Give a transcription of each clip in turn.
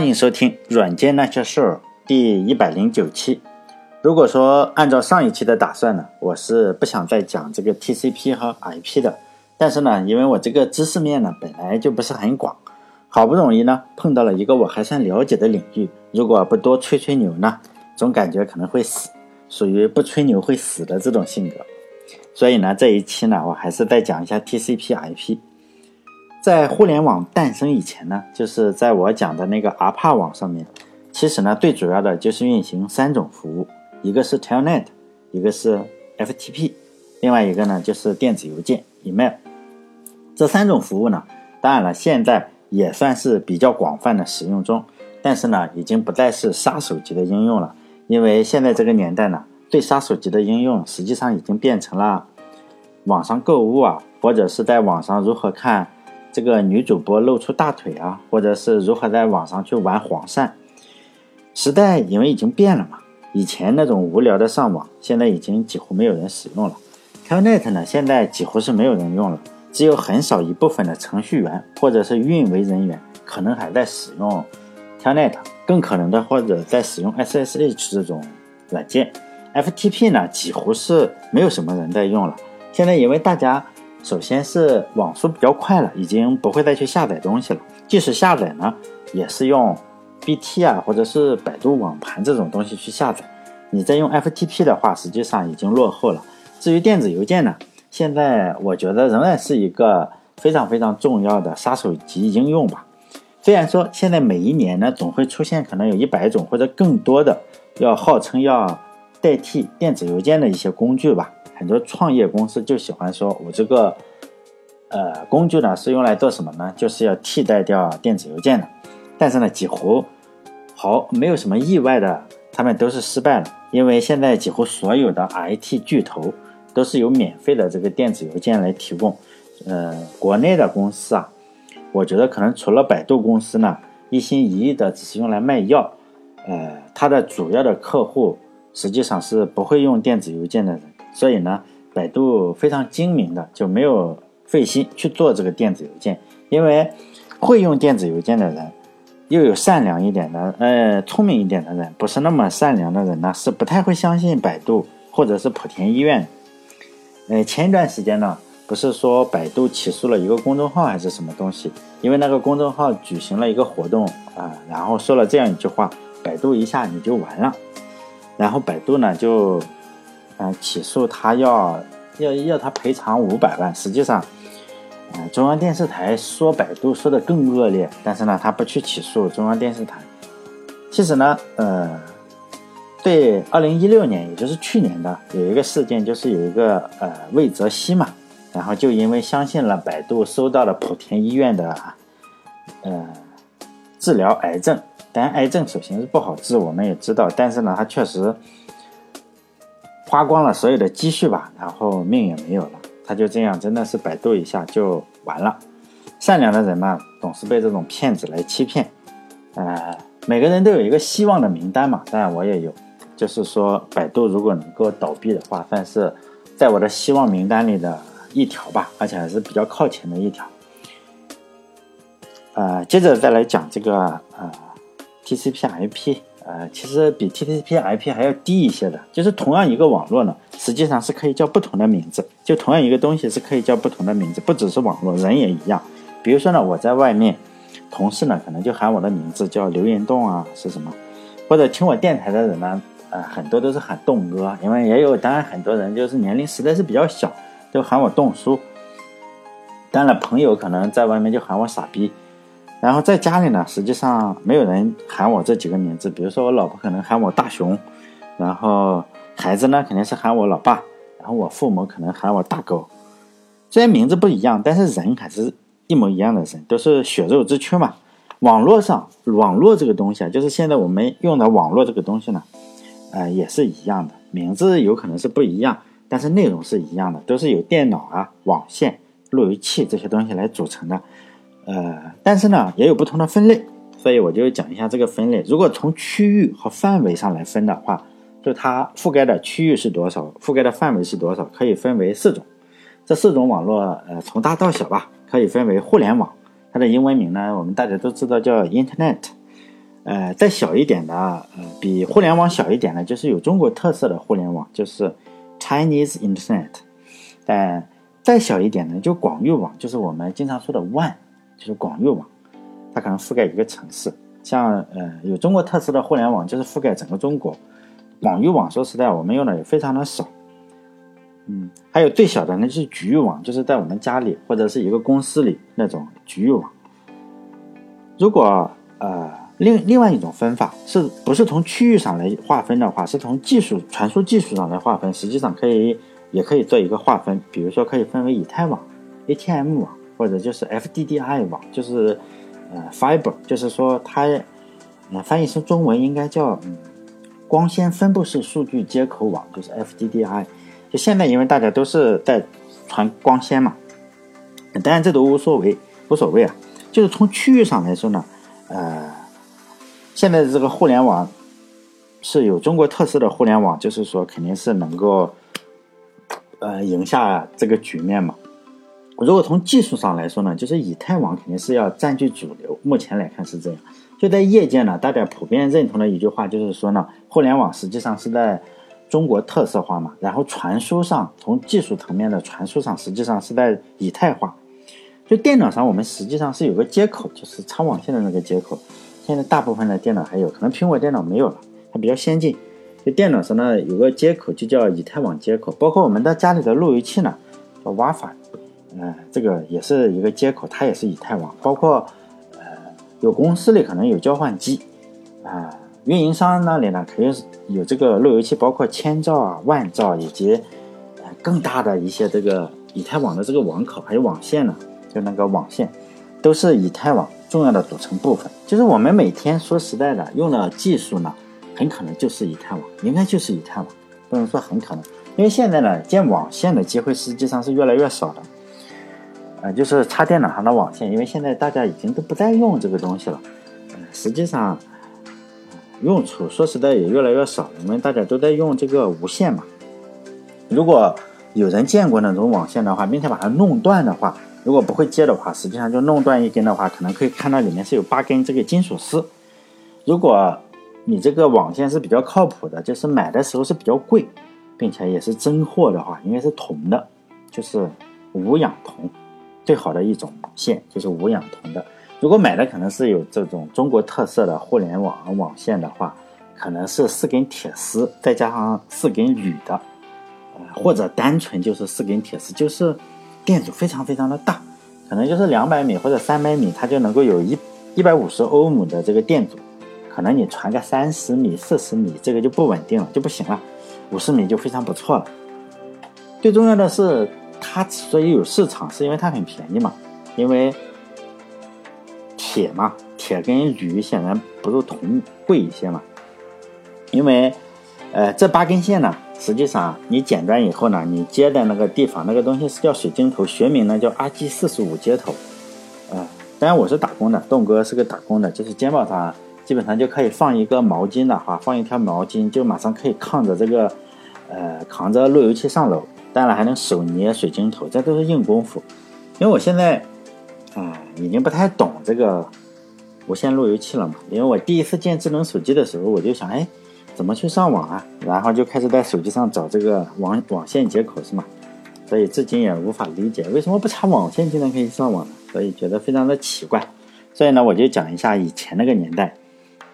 欢迎收听《软件那些事儿》第一百零九期。如果说按照上一期的打算呢，我是不想再讲这个 TCP 和 IP 的。但是呢，因为我这个知识面呢本来就不是很广，好不容易呢碰到了一个我还算了解的领域，如果不多吹吹牛呢，总感觉可能会死，属于不吹牛会死的这种性格。所以呢，这一期呢，我还是再讲一下 TCP IP。在互联网诞生以前呢，就是在我讲的那个 ARPA 网上面，其实呢，最主要的就是运行三种服务，一个是 Telnet，一个是 FTP，另外一个呢就是电子邮件 email。这三种服务呢，当然了，现在也算是比较广泛的使用中，但是呢，已经不再是杀手级的应用了，因为现在这个年代呢，对杀手级的应用实际上已经变成了网上购物啊，或者是在网上如何看。这个女主播露出大腿啊，或者是如何在网上去玩黄鳝？时代因为已经变了嘛，以前那种无聊的上网，现在已经几乎没有人使用了。Telnet 呢，现在几乎是没有人用了，只有很少一部分的程序员或者是运维人员可能还在使用 Telnet，更可能的或者在使用 SSH 这种软件。FTP 呢，几乎是没有什么人在用了。现在因为大家。首先是网速比较快了，已经不会再去下载东西了。即使下载呢，也是用 BT 啊，或者是百度网盘这种东西去下载。你再用 FTP 的话，实际上已经落后了。至于电子邮件呢，现在我觉得仍然是一个非常非常重要的杀手级应用吧。虽然说现在每一年呢，总会出现可能有一百种或者更多的要号称要代替电子邮件的一些工具吧。很多创业公司就喜欢说，我这个呃工具呢是用来做什么呢？就是要替代掉电子邮件的。但是呢，几乎好没有什么意外的，他们都是失败了。因为现在几乎所有的 IT 巨头都是有免费的这个电子邮件来提供。呃，国内的公司啊，我觉得可能除了百度公司呢，一心一意的只是用来卖药。呃，它的主要的客户实际上是不会用电子邮件的人。所以呢，百度非常精明的就没有费心去做这个电子邮件，因为会用电子邮件的人，又有善良一点的，呃，聪明一点的人，不是那么善良的人呢，是不太会相信百度或者是莆田医院。呃，前一段时间呢，不是说百度起诉了一个公众号还是什么东西，因为那个公众号举行了一个活动啊，然后说了这样一句话，百度一下你就完了，然后百度呢就。嗯，起诉他要要要他赔偿五百万。实际上，嗯，中央电视台说百度说的更恶劣，但是呢，他不去起诉中央电视台。其实呢，呃，对，二零一六年，也就是去年的有一个事件，就是有一个呃魏则西嘛，然后就因为相信了百度，收到了莆田医院的呃治疗癌症。当然，癌症首先是不好治，我们也知道，但是呢，他确实。花光了所有的积蓄吧，然后命也没有了。他就这样，真的是百度一下就完了。善良的人嘛，总是被这种骗子来欺骗。呃，每个人都有一个希望的名单嘛，当然我也有。就是说，百度如果能够倒闭的话，算是在我的希望名单里的一条吧，而且还是比较靠前的一条。呃，接着再来讲这个呃 TCP/IP。呃，其实比 TCP/IP 还要低一些的，就是同样一个网络呢，实际上是可以叫不同的名字。就同样一个东西是可以叫不同的名字，不只是网络，人也一样。比如说呢，我在外面，同事呢可能就喊我的名字叫刘延栋啊，是什么？或者听我电台的人呢，呃，很多都是喊栋哥，因为也有，当然很多人就是年龄实在是比较小，就喊我栋叔。当然，朋友可能在外面就喊我傻逼。然后在家里呢，实际上没有人喊我这几个名字。比如说，我老婆可能喊我大熊，然后孩子呢肯定是喊我老爸，然后我父母可能喊我大狗。虽然名字不一样，但是人还是一模一样的人，都是血肉之躯嘛。网络上，网络这个东西啊，就是现在我们用的网络这个东西呢，呃，也是一样的，名字有可能是不一样，但是内容是一样的，都是由电脑啊、网线、路由器这些东西来组成的。呃，但是呢，也有不同的分类，所以我就讲一下这个分类。如果从区域和范围上来分的话，就它覆盖的区域是多少，覆盖的范围是多少，可以分为四种。这四种网络，呃，从大到小吧，可以分为互联网。它的英文名呢，我们大家都知道叫 Internet。呃，再小一点的，呃，比互联网小一点的，就是有中国特色的互联网，就是 Chinese Internet。但再小一点呢，就广域网，就是我们经常说的 WAN，就是广域网，它可能覆盖一个城市。像呃，有中国特色的互联网，就是覆盖整个中国。广域网说实在，我们用的也非常的少。嗯，还有最小的那就是局域网，就是在我们家里或者是一个公司里那种局域网。如果呃。另另外一种分法是不是从区域上来划分的话，是从技术传输技术上来划分，实际上可以也可以做一个划分，比如说可以分为以太网、ATM 网，或者就是 FDDI 网，就是呃 Fiber，就是说它呃翻译成中文应该叫嗯光纤分布式数据接口网，就是 FDDI。就现在因为大家都是在传光纤嘛，当然这都无所谓无所谓啊，就是从区域上来说呢，呃。现在的这个互联网是有中国特色的互联网，就是说肯定是能够呃赢下这个局面嘛。如果从技术上来说呢，就是以太网肯定是要占据主流。目前来看是这样。就在业界呢，大家普遍认同的一句话就是说呢，互联网实际上是在中国特色化嘛。然后传输上，从技术层面的传输上，实际上是在以太化。就电脑上，我们实际上是有个接口，就是插网线的那个接口。现在大部分的电脑还有，可能苹果电脑没有了，它比较先进。就电脑上呢有个接口，就叫以太网接口。包括我们的家里的路由器呢，叫 WiFi，呃，这个也是一个接口，它也是以太网。包括呃，有公司里可能有交换机，啊，运营商那里呢肯定是有这个路由器，包括千兆啊、万兆以及呃更大的一些这个以太网的这个网口，还有网线呢，就那个网线，都是以太网。重要的组成部分，就是我们每天说实在的用的技术呢，很可能就是以太网，应该就是以太网，不能说很可能，因为现在呢建网线的机会实际上是越来越少的，呃，就是插电脑上的网线，因为现在大家已经都不再用这个东西了，实际上用处说实在也越来越少，因为大家都在用这个无线嘛。如果有人见过那种网线的话，并且把它弄断的话。如果不会接的话，实际上就弄断一根的话，可能可以看到里面是有八根这个金属丝。如果你这个网线是比较靠谱的，就是买的时候是比较贵，并且也是真货的话，应该是铜的，就是无氧铜，最好的一种线就是无氧铜的。如果买的可能是有这种中国特色的互联网网线的话，可能是四根铁丝再加上四根铝的，呃，或者单纯就是四根铁丝，就是。电阻非常非常的大，可能就是两百米或者三百米，它就能够有一一百五十欧姆的这个电阻。可能你传个三十米、四十米，这个就不稳定了，就不行了。五十米就非常不错了。最重要的是，它之所以有市场，是因为它很便宜嘛。因为铁嘛，铁跟铝显然不如铜贵一些嘛。因为，呃，这八根线呢。实际上，你剪断以后呢，你接的那个地方，那个东西是叫水晶头，学名呢叫 RG 四十五接头。啊，当然我是打工的，栋哥是个打工的，就是肩膀上基本上就可以放一个毛巾的话，放一条毛巾就马上可以扛着这个，呃，扛着路由器上楼。当然还能手捏水晶头，这都是硬功夫。因为我现在啊，已经不太懂这个无线路由器了嘛。因为我第一次建智能手机的时候，我就想，哎。怎么去上网啊？然后就开始在手机上找这个网网线接口是吗？所以至今也无法理解为什么不插网线就能可以上网呢？所以觉得非常的奇怪。所以呢，我就讲一下以前那个年代，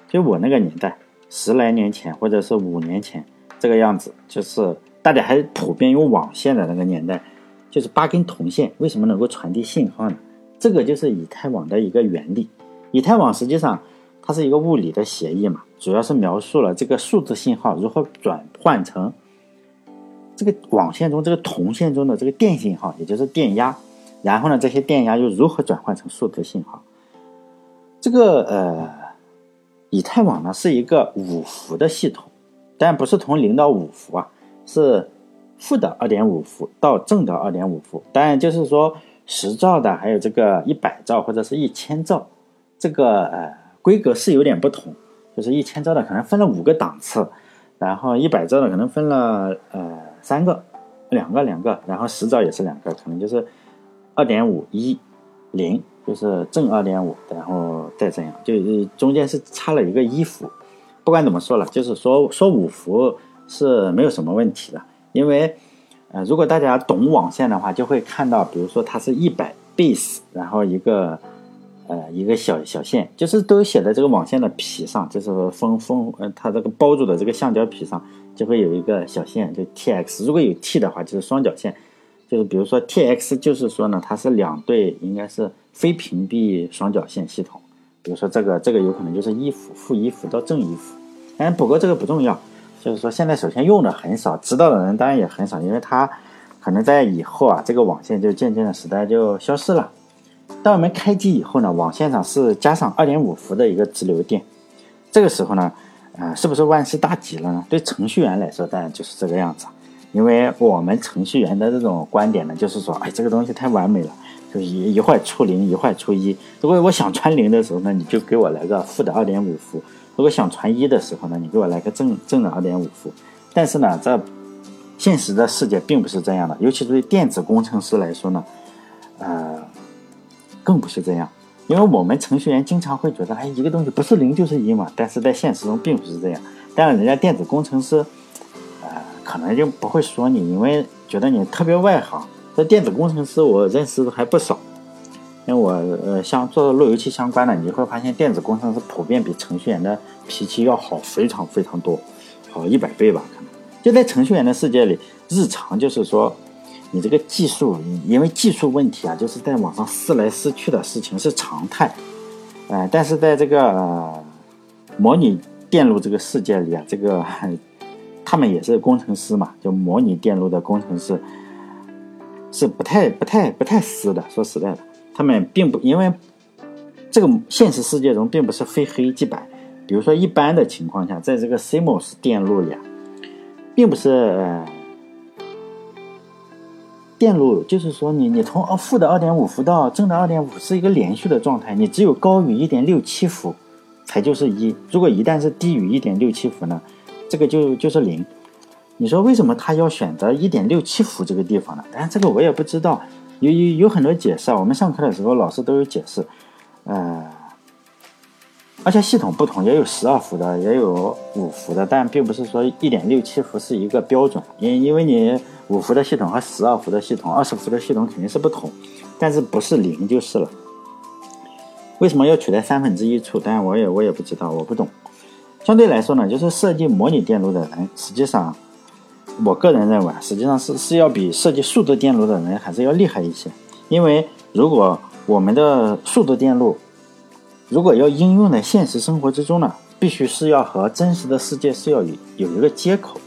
就我那个年代，十来年前或者是五年前这个样子，就是大家还普遍用网线的那个年代，就是八根铜线为什么能够传递信号呢？这个就是以太网的一个原理。以太网实际上。它是一个物理的协议嘛，主要是描述了这个数字信号如何转换成这个网线中这个铜线中的这个电信号，也就是电压。然后呢，这些电压又如何转换成数字信号？这个呃，以太网呢是一个五伏的系统，但不是从零到五伏啊，是负的二点五伏到正的二点五伏。当然就是说十兆的，还有这个一百兆或者是一千兆，这个呃。规格是有点不同，就是一千兆的可能分了五个档次，然后一百兆的可能分了呃三个，两个两个，然后十兆也是两个，可能就是二点五一零就是正二点五，然后再这样，就是中间是差了一个一伏。不管怎么说了，就是说说五伏是没有什么问题的，因为呃，如果大家懂网线的话，就会看到，比如说它是一百 base，然后一个呃一个小小线，就是都写在这个网线的皮上，就是封封呃它这个包住的这个橡胶皮上，就会有一个小线，就 tx。如果有 t 的话，就是双绞线。就是比如说 T X，就是说呢，它是两对，应该是非屏蔽双绞线系统。比如说这个，这个有可能就是一伏、负一伏到正一伏。哎，不过这个不重要，就是说现在首先用的很少，知道的人当然也很少，因为它可能在以后啊，这个网线就渐渐的时代就消失了。当我们开机以后呢，网线上是加上二点五伏的一个直流电，这个时候呢，呃，是不是万事大吉了呢？对程序员来说，当然就是这个样子。因为我们程序员的这种观点呢，就是说，哎，这个东西太完美了，就一一会儿出零，一会儿出一。如果我想穿零的时候呢，你就给我来个负的二点五伏；如果想传一的时候呢，你给我来个正正的二点五伏。但是呢，在现实的世界并不是这样的，尤其对电子工程师来说呢，呃，更不是这样。因为我们程序员经常会觉得，哎，一个东西不是零就是一嘛，但是在现实中并不是这样。但是，人家电子工程师。可能就不会说你，因为觉得你特别外行。这电子工程师我认识的还不少，因为我呃像做路由器相关的，你会发现电子工程师普遍比程序员的脾气要好非常非常多，好一百倍吧可能。就在程序员的世界里，日常就是说你这个技术，因为技术问题啊，就是在网上撕来撕去的事情是常态。呃，但是在这个模拟电路这个世界里啊，这个。他们也是工程师嘛，就模拟电路的工程师，是不太、不太、不太撕的。说实在的，他们并不因为这个现实世界中并不是非黑即白。比如说，一般的情况下，在这个 CMOS 电路里，啊，并不是电路，就是说你你从呃负的二点五伏到正的二点五是一个连续的状态，你只有高于一点六七伏才就是一。如果一旦是低于一点六七伏呢？这个就就是零，你说为什么他要选择一点六七伏这个地方呢？但是这个我也不知道，有有有很多解释啊。我们上课的时候老师都有解释，呃，而且系统不同，也有十二伏的，也有五伏的，但并不是说一点六七伏是一个标准，因因为你五伏的系统和十二伏的系统、二十伏的系统肯定是不同，但是不是零就是了。为什么要取在三分之一处？当然我也我也不知道，我不懂。相对来说呢，就是设计模拟电路的人，实际上，我个人认为，实际上是是要比设计数字电路的人还是要厉害一些。因为如果我们的数字电路如果要应用在现实生活之中呢，必须是要和真实的世界是要有有一个接口，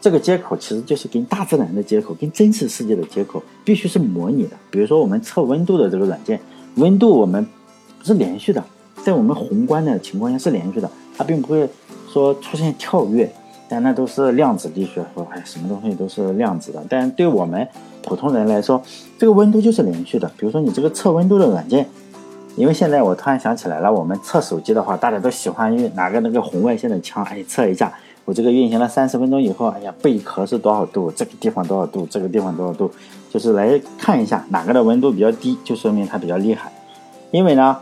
这个接口其实就是跟大自然的接口，跟真实世界的接口，必须是模拟的。比如说我们测温度的这个软件，温度我们是连续的，在我们宏观的情况下是连续的，它并不会。说出现跳跃，但那都是量子力学。说哎，什么东西都是量子的。但对我们普通人来说，这个温度就是连续的。比如说你这个测温度的软件，因为现在我突然想起来了，我们测手机的话，大家都喜欢用拿个那个红外线的枪，哎，测一下我这个运行了三十分钟以后，哎呀，贝壳是多少度，这个地方多少度，这个地方多少度，就是来看一下哪个的温度比较低，就说明它比较厉害。因为呢，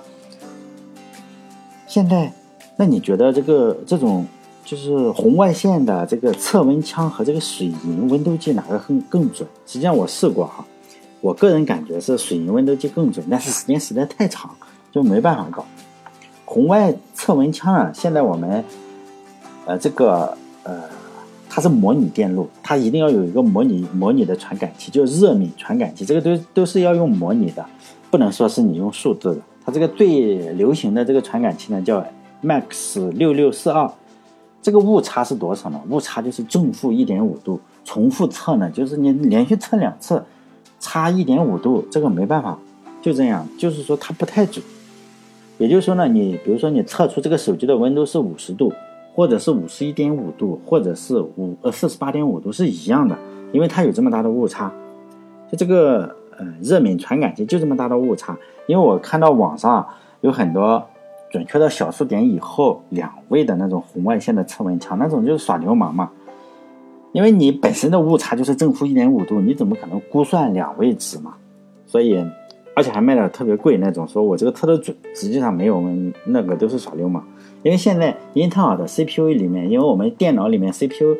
现在。那你觉得这个这种就是红外线的这个测温枪和这个水银温度计哪个更更准？实际上我试过哈，我个人感觉是水银温度计更准，但是时间实在太长，就没办法搞。红外测温枪啊，现在我们呃这个呃它是模拟电路，它一定要有一个模拟模拟的传感器，就热敏传感器，这个都都是要用模拟的，不能说是你用数字的。它这个最流行的这个传感器呢叫。Max 六六四二，这个误差是多少呢？误差就是正负一点五度。重复测呢，就是你连续测两次，差一点五度，这个没办法，就这样。就是说它不太准。也就是说呢，你比如说你测出这个手机的温度是五十度，或者是五十一点五度，或者是五呃四十八点五度是一样的，因为它有这么大的误差。就这个呃热敏传感器就这么大的误差，因为我看到网上有很多。准确到小数点以后两位的那种红外线的测温枪，那种就是耍流氓嘛。因为你本身的误差就是正负一点五度，你怎么可能估算两位值嘛？所以而且还卖的特别贵那种，说我这个测的准，实际上没有，我们那个都是耍流氓。因为现在英特尔的 CPU 里面，因为我们电脑里面 CPU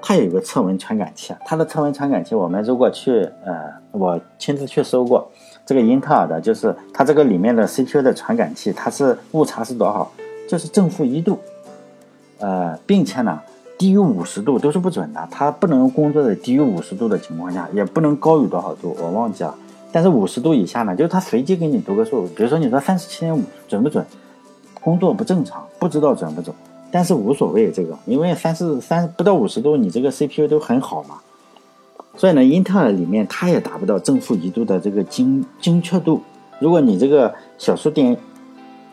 它有一个测温传感器，它的测温传感器，我们如果去呃，我亲自去搜过，这个英特尔的，就是它这个里面的 CPU 的传感器，它是误差是多少？就是正负一度，呃，并且呢，低于五十度都是不准的，它不能工作在低于五十度的情况下，也不能高于多少度，我忘记了。但是五十度以下呢，就是它随机给你读个数，比如说你说三十七点五，准不准？工作不正常，不知道准不准，但是无所谓这个，因为三十三不到五十度，你这个 CPU 都很好嘛。所以呢，英特尔里面它也达不到正负一度的这个精精确度。如果你这个小数点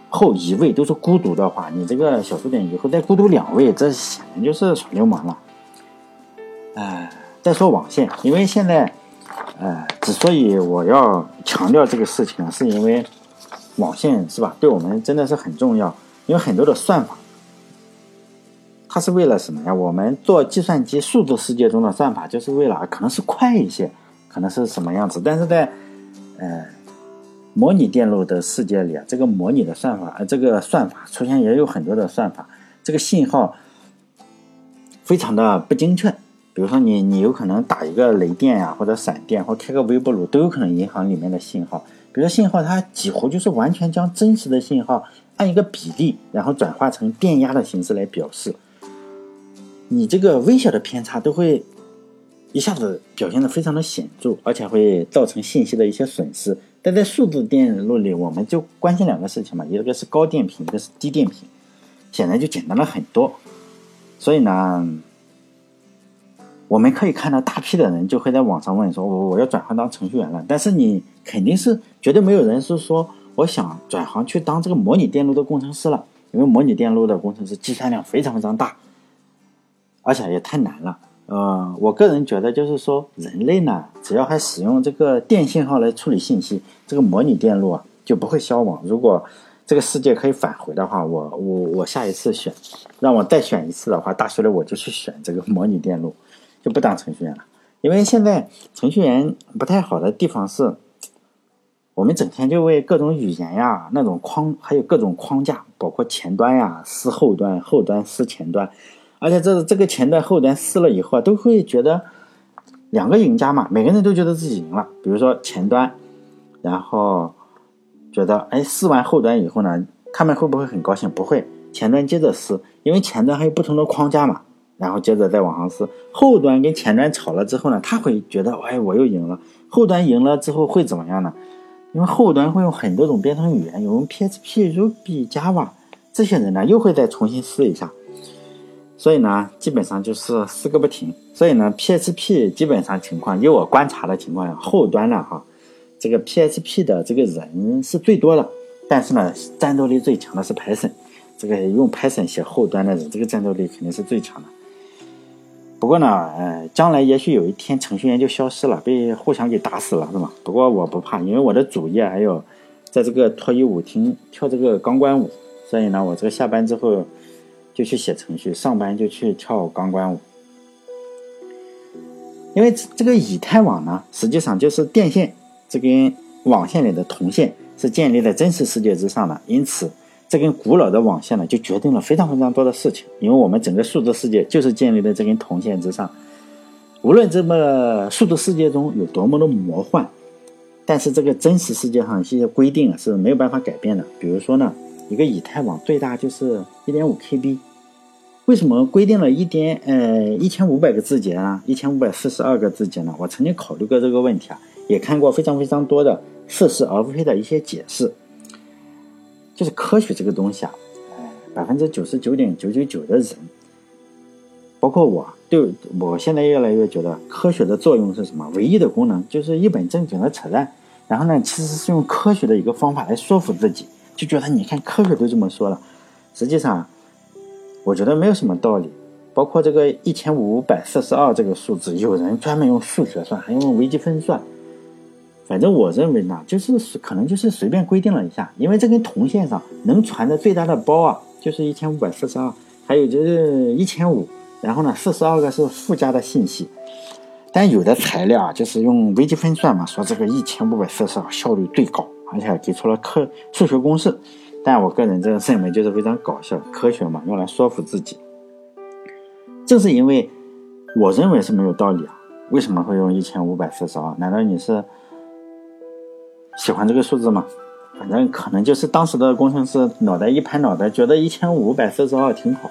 后一位都是孤独的话，你这个小数点以后再孤独两位，这显然就是耍流氓了。哎，再说网线，因为现在，呃，之所以我要强调这个事情啊，是因为。网线是吧？对我们真的是很重要，因为很多的算法，它是为了什么呀？我们做计算机数字世界中的算法，就是为了可能是快一些，可能是什么样子？但是在呃模拟电路的世界里啊，这个模拟的算法，呃，这个算法出现也有很多的算法，这个信号非常的不精确。比如说你你有可能打一个雷电呀，或者闪电，或开个微波炉，都有可能影响里面的信号。比如说信号，它几乎就是完全将真实的信号按一个比例，然后转化成电压的形式来表示。你这个微小的偏差都会一下子表现的非常的显著，而且会造成信息的一些损失。但在数字电路里，我们就关心两个事情嘛，一个是高电平，一个是低电平，显然就简单了很多。所以呢。我们可以看到大批的人就会在网上问说：“我我要转行当程序员了。”但是你肯定是绝对没有人是说我想转行去当这个模拟电路的工程师了，因为模拟电路的工程师计算量非常非常大，而且也太难了。呃，我个人觉得就是说，人类呢，只要还使用这个电信号来处理信息，这个模拟电路啊就不会消亡。如果这个世界可以返回的话，我我我下一次选，让我再选一次的话，大学里我就去选这个模拟电路。就不当程序员了，因为现在程序员不太好的地方是，我们整天就为各种语言呀、那种框，还有各种框架，包括前端呀撕后端，后端撕前端，而且这这个前端后端撕了以后啊，都会觉得两个赢家嘛，每个人都觉得自己赢了。比如说前端，然后觉得哎撕完后端以后呢，他们会不会很高兴？不会，前端接着撕，因为前端还有不同的框架嘛。然后接着再往上撕，后端跟前端吵了之后呢，他会觉得，哎，我又赢了。后端赢了之后会怎么样呢？因为后端会用很多种编程语言，有用 PHP、Ruby、Java，这些人呢又会再重新撕一下。所以呢，基本上就是撕个不停。所以呢，PHP 基本上情况，以我观察的情况下，后端呢，哈，这个 PHP 的这个人是最多的，但是呢，战斗力最强的是 Python。这个用 Python 写后端的人，这个战斗力肯定是最强的。不过呢，呃，将来也许有一天程序员就消失了，被互相给打死了，是吗？不过我不怕，因为我的主业还有在这个脱衣舞厅跳这个钢管舞，所以呢，我这个下班之后就去写程序，上班就去跳钢管舞。因为这个以太网呢，实际上就是电线，这根网线里的铜线是建立在真实世界之上的，因此。这根古老的网线呢，就决定了非常非常多的事情。因为我们整个数字世界就是建立在这根铜线之上。无论这么数字世界中有多么的魔幻，但是这个真实世界上一些规定啊是没有办法改变的。比如说呢，一个以太网最大就是一点五 KB。为什么规定了一点呃一千五百个字节啊，一千五百四十二个字节呢？我曾经考虑过这个问题啊，也看过非常非常多的似是而非的一些解释。就是科学这个东西啊，哎，百分之九十九点九九九的人，包括我，对我现在越来越觉得科学的作用是什么？唯一的功能就是一本正经的扯淡。然后呢，其实是用科学的一个方法来说服自己，就觉得你看科学都这么说了，实际上我觉得没有什么道理。包括这个一千五百四十二这个数字，有人专门用数学算，还用微积分算。反正我认为呢，就是可能就是随便规定了一下，因为这根铜线上能传的最大的包啊，就是一千五百四十二，还有就是一千五，然后呢，四十二个是附加的信息。但有的材料啊，就是用微积分算嘛，说这个一千五百四十二效率最高，而且还给出了科数学公式。但我个人这个认为就是非常搞笑，科学嘛，用来说服自己。正是因为我认为是没有道理啊，为什么会用一千五百四十二？难道你是喜欢这个数字吗？反正可能就是当时的工程师脑袋一拍脑袋，觉得一千五百四十二挺好。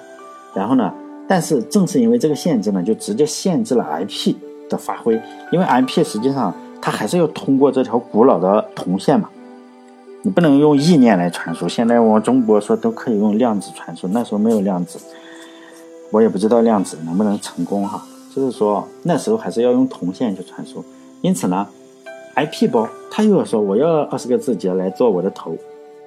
然后呢，但是正是因为这个限制呢，就直接限制了 IP 的发挥。因为 IP 实际上它还是要通过这条古老的铜线嘛，你不能用意念来传输。现在我们中国说都可以用量子传输，那时候没有量子，我也不知道量子能不能成功哈。就是说那时候还是要用铜线去传输。因此呢。IP 包，他又要说我要二十个字节来做我的头，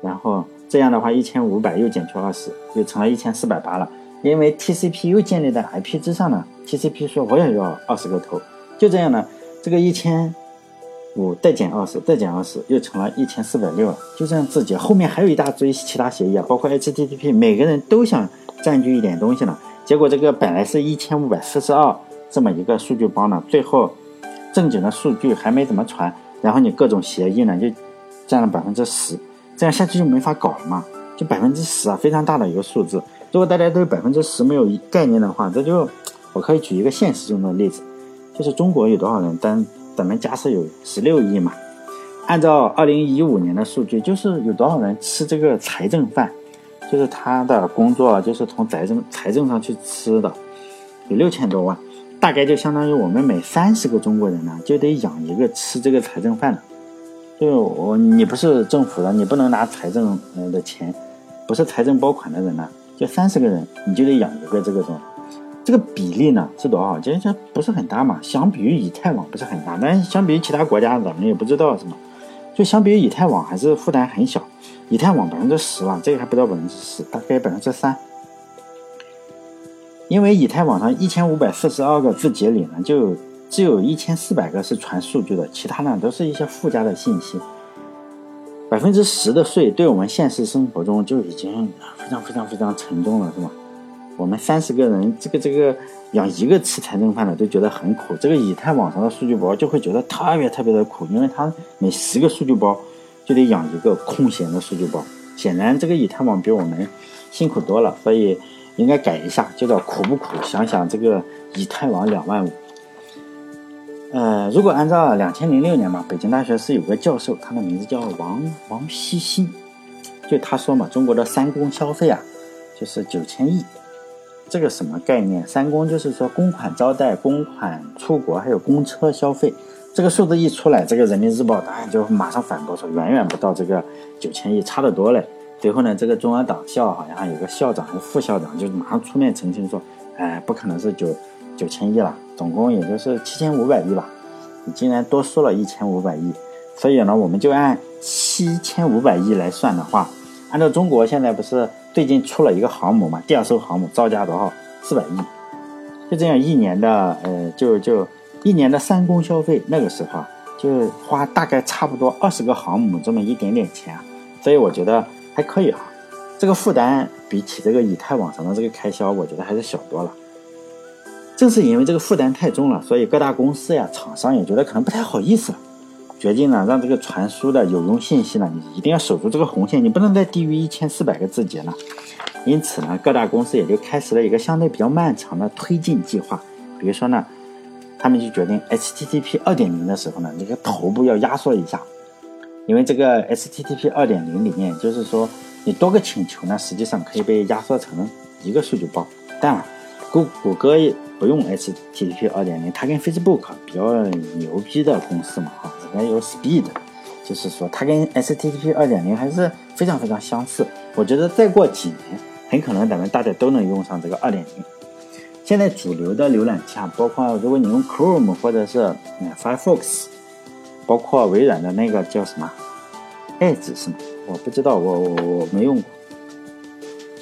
然后这样的话一千五百又减去二十，又成了一千四百八了。因为 TCP 又建立在 IP 之上呢，TCP 说我也要二十个头，就这样呢，这个一千五再减二十，再减二十，又成了一千四百六了。就这样自己后面还有一大堆其他协议啊，包括 HTTP，每个人都想占据一点东西呢。结果这个本来是一千五百四十二这么一个数据包呢，最后。正经的数据还没怎么传，然后你各种协议呢就占了百分之十，这样下去就没法搞了嘛。就百分之十啊，非常大的一个数字。如果大家对百分之十没有概念的话，这就我可以举一个现实中的例子，就是中国有多少人？单咱们假设有十六亿嘛，按照二零一五年的数据，就是有多少人吃这个财政饭，就是他的工作就是从财政财政上去吃的，有六千多万。大概就相当于我们每三十个中国人呢，就得养一个吃这个财政饭的。就我你不是政府的，你不能拿财政的钱，不是财政拨款的人呢，就三十个人，你就得养一个这个种。这个比例呢是多少？其实不是很大嘛。相比于以太网不是很大，但是相比于其他国家，咱们也不知道是吗。就相比于以太网还是负担很小。以太网百分之十了，这个还不到百分之十，大概百分之三。因为以太网上一千五百四十二个字节里呢，就只有一千四百个是传数据的，其他呢都是一些附加的信息。百分之十的税，对我们现实生活中就已经非常非常非常沉重了，是吧？我们三十个人，这个这个养一个吃财政饭的都觉得很苦，这个以太网上的数据包就会觉得特别特别的苦，因为它每十个数据包就得养一个空闲的数据包。显然，这个以太网比我们辛苦多了，所以。应该改一下，就叫苦不苦？想想这个以太网两万五，呃，如果按照两千零六年嘛，北京大学是有个教授，他的名字叫王王希新，就他说嘛，中国的三公消费啊，就是九千亿，这个什么概念？三公就是说公款招待、公款出国，还有公车消费。这个数字一出来，这个人民日报当然就马上反驳说，远远不到这个九千亿，差得多嘞。最后呢，这个中央党校好像有个校长还是副校长，就马上出面澄清说：“哎，不可能是九九千亿了，总共也就是七千五百亿吧。你竟然多说了一千五百亿，所以呢，我们就按七千五百亿来算的话，按照中国现在不是最近出了一个航母嘛，第二艘航母造价多少？四百亿，就这样一年的呃，就就一年的三公消费，那个时候啊就花大概差不多二十个航母这么一点点钱，所以我觉得。还可以哈，这个负担比起这个以太网上的这个开销，我觉得还是小多了。正是因为这个负担太重了，所以各大公司呀、厂商也觉得可能不太好意思，决定呢让这个传输的有用信息呢，你一定要守住这个红线，你不能再低于一千四百个字节了。因此呢，各大公司也就开始了一个相对比较漫长的推进计划。比如说呢，他们就决定 HTTP 二点零的时候呢，这个头部要压缩一下。因为这个 HTTP 二点零里面，就是说你多个请求呢，实际上可以被压缩成一个数据包。但谷谷歌不用 HTTP 二点零，它跟 Facebook 比较牛逼的公司嘛，哈，人家有 Speed，就是说它跟 HTTP 二点零还是非常非常相似。我觉得再过几年，很可能咱们大家都能用上这个二点零。现在主流的浏览器啊，包括如果你用 Chrome 或者是 Firefox。包括微软的那个叫什么，Edge 是吗？我不知道，我我我没用过。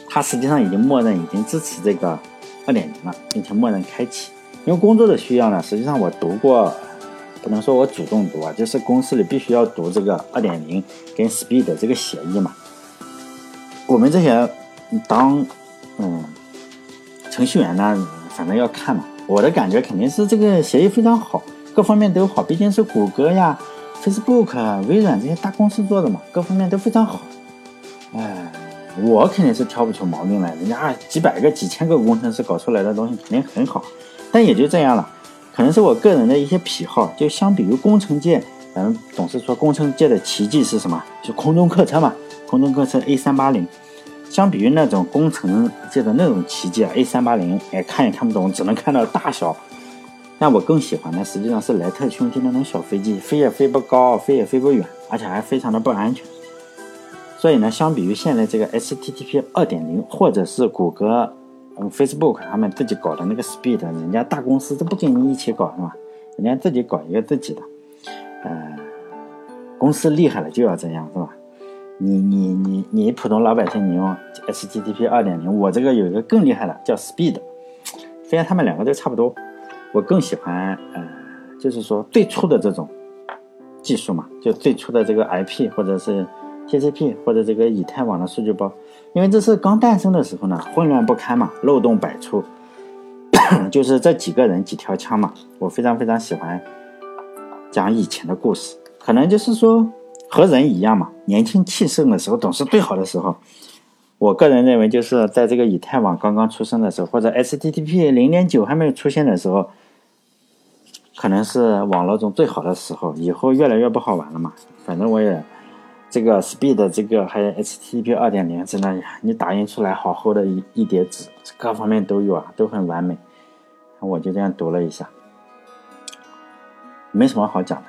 它实际上已经默认已经支持这个二点零了，并且默认开启。因为工作的需要呢，实际上我读过，不能说我主动读啊，就是公司里必须要读这个二点零跟 Speed 这个协议嘛。我们这些当嗯程序员呢，反正要看嘛。我的感觉肯定是这个协议非常好，各方面都好，毕竟是谷歌呀、Facebook、微软这些大公司做的嘛，各方面都非常好。哎，我肯定是挑不出毛病来，人家几百个、几千个工程师搞出来的东西肯定很好，但也就这样了。可能是我个人的一些癖好，就相比于工程界，咱们总是说工程界的奇迹是什么？就空中客车嘛，空中客车 A 三八零。相比于那种工程界的那种奇迹啊，A 三八零哎看也看不懂，只能看到大小。但我更喜欢的实际上是莱特兄弟那种小飞机，飞也飞不高，飞也飞不远，而且还非常的不安全。所以呢，相比于现在这个 HTTP 二点零，或者是谷歌、嗯 Facebook 他们自己搞的那个 Speed，人家大公司都不跟你一起搞是吧？人家自己搞一个自己的，呃，公司厉害了就要这样是吧？你你你你普通老百姓，你用 HTTP 二点零，我这个有一个更厉害的叫 Speed，虽然他们两个都差不多，我更喜欢呃，就是说最初的这种技术嘛，就最初的这个 IP 或者是 TCP 或者这个以太网的数据包，因为这是刚诞生的时候呢，混乱不堪嘛，漏洞百出，就是这几个人几条枪嘛，我非常非常喜欢讲以前的故事，可能就是说。和人一样嘛，年轻气盛的时候总是最好的时候。我个人认为，就是在这个以太网刚刚出生的时候，或者 HTTP 零点九还没有出现的时候，可能是网络中最好的时候。以后越来越不好玩了嘛。反正我也这个 Speed 这个还有 HTTP 二点零，真的你打印出来好厚的一一叠纸，各方面都有啊，都很完美。我就这样读了一下，没什么好讲的。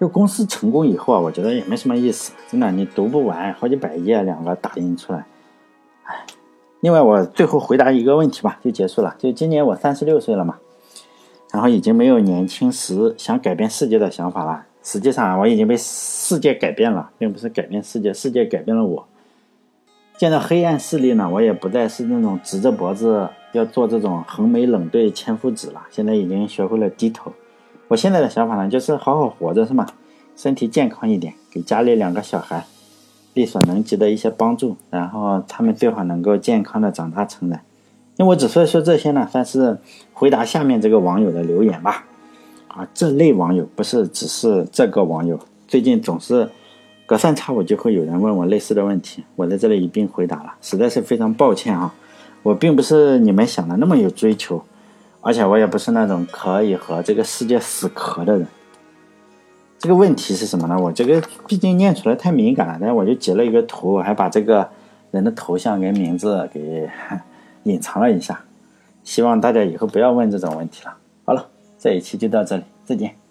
就公司成功以后啊，我觉得也没什么意思，真的，你读不完，好几百页两个打印出来，唉。另外，我最后回答一个问题吧，就结束了。就今年我三十六岁了嘛，然后已经没有年轻时想改变世界的想法了。实际上，我已经被世界改变了，并不是改变世界，世界改变了我。见到黑暗势力呢，我也不再是那种直着脖子要做这种横眉冷对千夫指了，现在已经学会了低头。我现在的想法呢，就是好好活着，是吗？身体健康一点，给家里两个小孩力所能及的一些帮助，然后他们最好能够健康的长大成人。因为我之所以说这些呢，算是回答下面这个网友的留言吧。啊，这类网友不是只是这个网友，最近总是隔三差五就会有人问我类似的问题，我在这里一并回答了，实在是非常抱歉啊！我并不是你们想的那么有追求。而且我也不是那种可以和这个世界死磕的人。这个问题是什么呢？我这个毕竟念出来太敏感了，但是我就截了一个图，我还把这个人的头像跟名字给 隐藏了一下。希望大家以后不要问这种问题了。好了，这一期就到这里，再见。